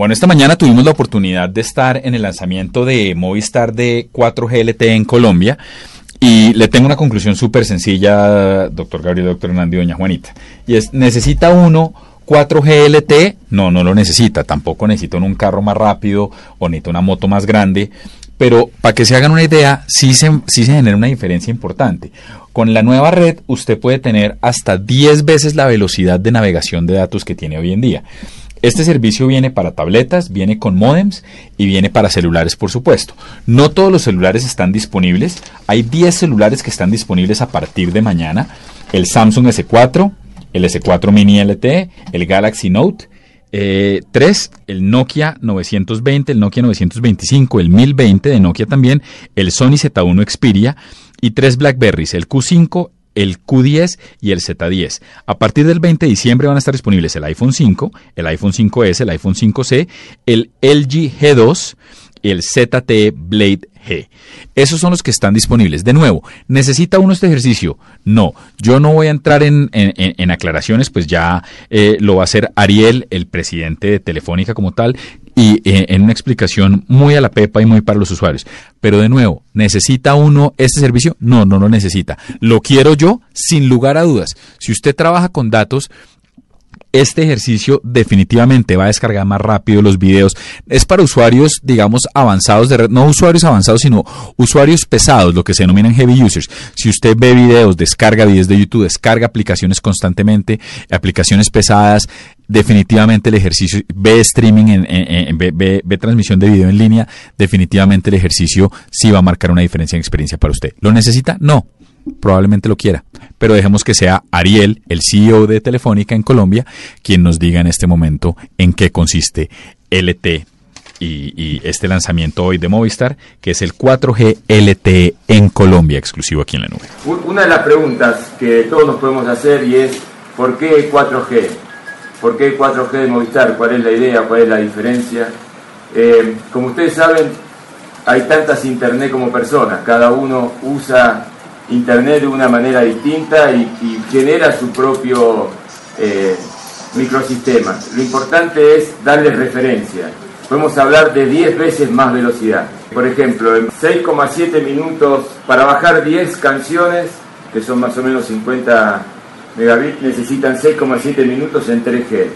Bueno, esta mañana tuvimos la oportunidad de estar en el lanzamiento de Movistar de 4G LTE en Colombia y le tengo una conclusión súper sencilla, doctor Gabriel, doctor Hernández y doña Juanita. Y es, ¿necesita uno 4G LTE? No, no lo necesita. Tampoco necesita un carro más rápido o necesita una moto más grande. Pero para que se hagan una idea, sí se, sí se genera una diferencia importante. Con la nueva red usted puede tener hasta 10 veces la velocidad de navegación de datos que tiene hoy en día. Este servicio viene para tabletas, viene con modems y viene para celulares, por supuesto. No todos los celulares están disponibles. Hay 10 celulares que están disponibles a partir de mañana. El Samsung S4, el S4 Mini LTE, el Galaxy Note 3, eh, el Nokia 920, el Nokia 925, el 1020 de Nokia también, el Sony Z1 Xperia y tres Blackberries, el Q5, el Q10 y el Z10. A partir del 20 de diciembre van a estar disponibles el iPhone 5, el iPhone 5S, el iPhone 5C, el LG G2 y el ZTE Blade G. Esos son los que están disponibles. De nuevo, ¿necesita uno este ejercicio? No, yo no voy a entrar en, aclaraciones, pues ya eh, lo va a hacer Ariel, el presidente de Telefónica como tal, y eh, en una explicación muy a la pepa y muy para los usuarios. Pero de nuevo, ¿necesita uno este servicio? No, no lo necesita. Lo quiero yo sin lugar a dudas. Si usted trabaja con datos, este ejercicio definitivamente va a descargar más rápido los videos. Es para usuarios, digamos, avanzados de red, no usuarios avanzados, sino usuarios pesados, lo que se denominan heavy users. Si usted ve videos, descarga videos de YouTube, descarga aplicaciones constantemente, aplicaciones pesadas, definitivamente el ejercicio, ve streaming, en, ve, transmisión de video en línea, definitivamente el ejercicio sí va a marcar una diferencia en experiencia para usted. ¿Lo necesita? No probablemente lo quiera, pero dejemos que sea Ariel, el CEO de Telefónica en Colombia, quien nos diga en este momento en qué consiste LT y, este lanzamiento hoy de Movistar, que es el 4G LTE en Colombia, exclusivo aquí en la nube. Una de las preguntas que todos nos podemos hacer y es, ¿por qué 4G? ¿Por qué 4G de Movistar? ¿Cuál es la idea? ¿Cuál es la diferencia? Eh, como ustedes saben, hay tantas internet como personas, cada uno usa Internet de una manera distinta y, genera su propio eh, microsistema. Lo importante es darle referencia. Podemos hablar de 10 veces más velocidad. Por ejemplo, en 6,7 minutos para bajar 10 canciones, que son más o menos 50 megabits, necesitan 6,7 minutos en 3G.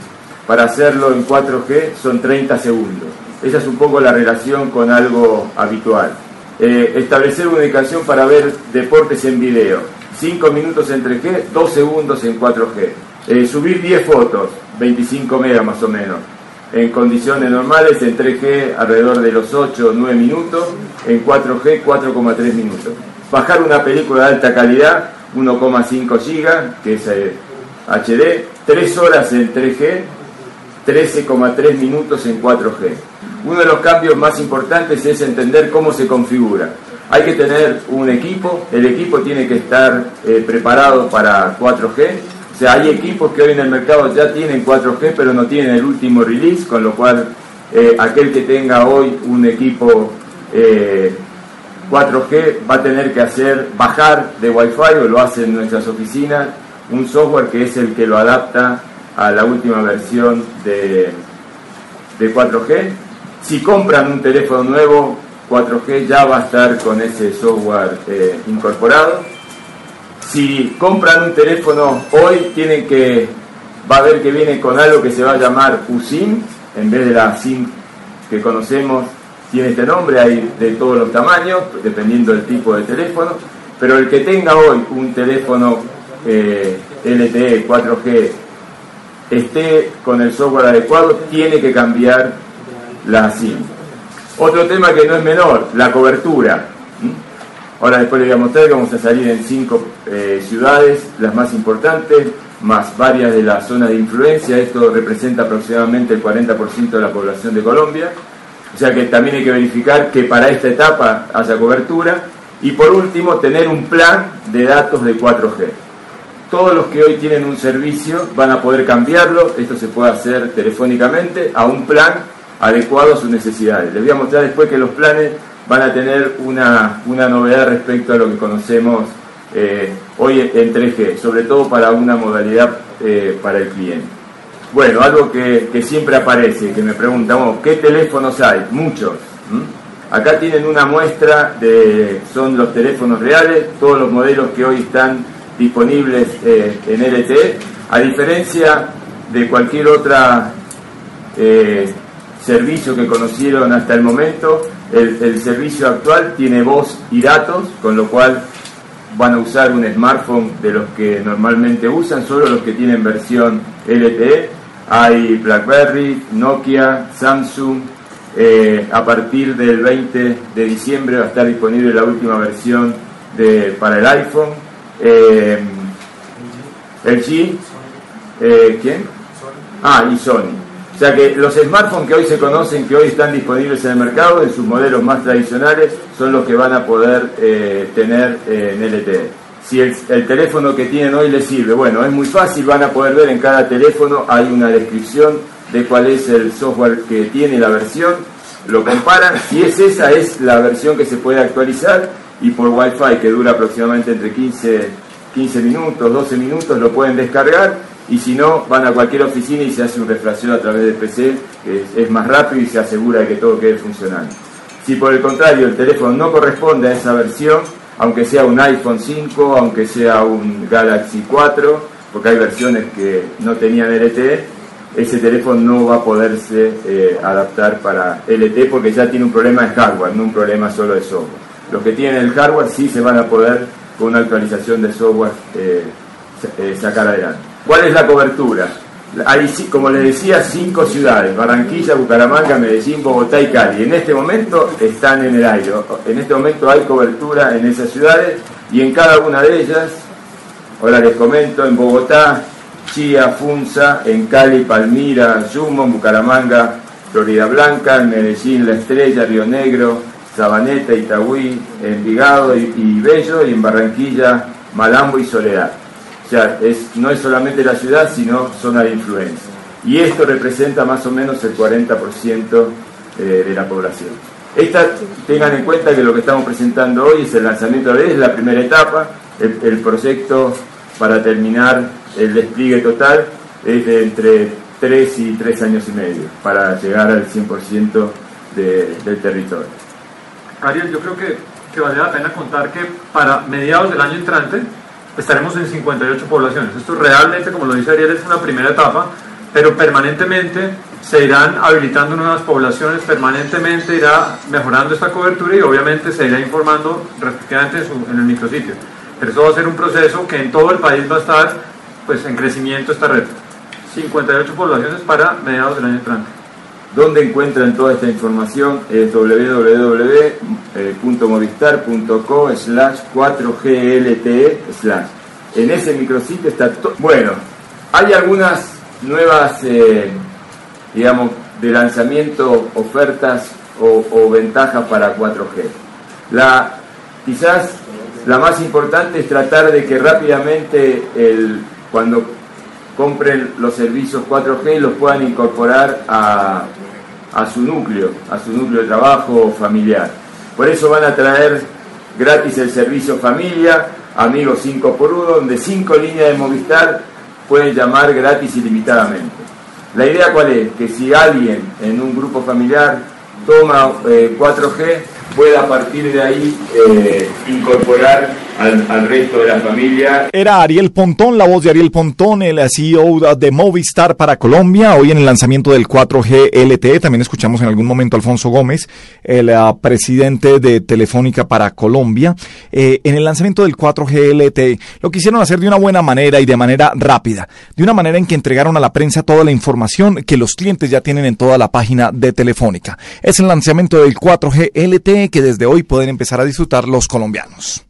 Para hacerlo en 4G son 30 segundos. Esa es un poco la relación con algo habitual. Eh, establecer una ubicación para ver deportes en video. 5 minutos en 3G, 2 segundos en 4G. Eh, subir 10 fotos, 25 megas más o menos. En condiciones normales, en 3G alrededor de los 8 o 9 minutos, en 4G 4,3 minutos. Bajar una película de alta calidad, 1,5 GB, que es HD, eh, 3 horas en 3G, 13,3 minutos en 4G. Uno de los cambios más importantes es entender cómo se configura. Hay que tener un equipo, el equipo tiene que estar eh, preparado para 4G. O sea, hay equipos que hoy en el mercado ya tienen 4G, pero no tienen el último release, con lo cual eh, aquel que tenga hoy un equipo 4G eh, va a tener que hacer bajar de Wi-Fi, o lo hace en nuestras oficinas, un software que es el que lo adapta a la última versión de, de 4G si compran un teléfono nuevo, 4G ya va a estar con ese software eh, incorporado. Si compran un teléfono hoy, tienen que, va a ver que viene con algo que se va a llamar USIM, en vez de la SIM que conocemos, tiene este nombre, hay de todos los tamaños, dependiendo del tipo de teléfono, pero el que tenga hoy un teléfono eh, LTE 4G esté con el software adecuado, tiene que cambiar la SIM. Otro tema que no es menor, la cobertura. Ahora después les voy a mostrar que vamos a salir en cinco eh, ciudades, las más importantes, más varias de la zona de influencia. Esto representa aproximadamente el 40% de la población de Colombia. O sea que también hay que verificar que para esta etapa haya cobertura. Y por último, tener un plan de datos de 4G. Todos los que hoy tienen un servicio van a poder cambiarlo, esto se puede hacer telefónicamente, a un plan adecuado a sus necesidades. Les voy a mostrar después que los planes van a tener una, novedad respecto a lo que conocemos eh, hoy en 3G, sobre todo para una modalidad eh, para el cliente. Bueno, algo que, siempre aparece, que me preguntamos, ¿qué teléfonos hay? Muchos. Acá tienen una muestra de, son los teléfonos reales, todos los modelos que hoy están disponibles eh, en LTE, a diferencia de cualquier otra eh, servicio que conocieron hasta el momento, el, servicio actual tiene voz y datos, con lo cual van a usar un smartphone de los que normalmente usan, solo los que tienen versión LTE. Hay BlackBerry, Nokia, Samsung. Eh, a partir del 20 de diciembre va a estar disponible la última versión de, para el iPhone. Eh, LG, eh, ¿quién? Ah, y Sony. O sea que los smartphones que hoy se conocen, que hoy están disponibles en el mercado, en sus modelos más tradicionales, son los que van a poder eh, tener eh, en LTE. Si el, teléfono que tienen hoy les sirve, bueno, es muy fácil, van a poder ver en cada teléfono, hay una descripción de cuál es el software que tiene la versión, lo comparan, si es esa, es la versión que se puede actualizar y por Wi-Fi, que dura aproximadamente entre 15, 15 minutos, 12 minutos, lo pueden descargar y si no, van a cualquier oficina y se hace un refracción a través del PC, que es, más rápido y se asegura de que todo quede funcionando. Si por el contrario el teléfono no corresponde a esa versión, aunque sea un iPhone 5, aunque sea un Galaxy 4, porque hay versiones que no tenían LTE, ese teléfono no va a poderse eh, adaptar para LTE porque ya tiene un problema de hardware, no un problema solo de software. Los que tienen el hardware sí se van a poder, con una actualización de software, eh, eh, sacar adelante. ¿Cuál es la cobertura? Hay, como les decía, cinco ciudades, Barranquilla, Bucaramanga, Medellín, Bogotá y Cali. En este momento están en el aire. En este momento hay cobertura en esas ciudades y en cada una de ellas, ahora les comento, en Bogotá, Chía, Funza, en Cali, Palmira, Yumo, Bucaramanga, Florida Blanca, en Medellín, La Estrella, Río Negro, Sabaneta, Itagüí, Envigado y, y Bello, y en Barranquilla, Malambo y Soledad. O sea, es, no es solamente la ciudad, sino zona de influencia. Y esto representa más o menos el 40% eh, de la población. Esta, tengan en cuenta que lo que estamos presentando hoy es el lanzamiento de es la primera etapa, el, proyecto para terminar el despliegue total es de entre 3 y 3 años y medio para llegar al 100% del territorio. Ariel, yo creo que, que vale la pena contar que para mediados del año entrante estaremos en 58 poblaciones. Esto realmente, como lo dice Ariel, es una primera etapa, pero permanentemente se irán habilitando nuevas poblaciones, permanentemente irá mejorando esta cobertura y obviamente se irá informando respectivamente en, el micrositio. Pero eso va a ser un proceso que en todo el país va a estar pues, en crecimiento esta red. 58 poblaciones para mediados del año entrante. ¿Dónde encuentran toda esta información? Es www.movistar.co slash 4GLTE slash. En ese micrositio está todo. Bueno, hay algunas nuevas, eh, digamos, de lanzamiento, ofertas o, ventajas para 4G. La, quizás la más importante es tratar de que rápidamente el, cuando compren los servicios 4G los puedan incorporar a, a su núcleo, a su núcleo de trabajo familiar. Por eso van a traer gratis el servicio familia, amigos 5 por 1 donde 5 líneas de Movistar pueden llamar gratis ilimitadamente. La idea cuál es? Que si alguien en un grupo familiar toma 4G, eh, pueda a partir de ahí eh, incorporar al, resto de la familia. Era Ariel Pontón, la voz de Ariel Pontón, el CEO de Movistar para Colombia, hoy en el lanzamiento del 4G LTE. También escuchamos en algún momento a Alfonso Gómez, el uh, presidente de Telefónica para Colombia, eh, en el lanzamiento del 4G LTE. Lo quisieron hacer de una buena manera y de manera rápida, de una manera en que entregaron a la prensa toda la información que los clientes ya tienen en toda la página de Telefónica. Es el lanzamiento del 4G LTE que desde hoy pueden empezar a disfrutar los colombianos.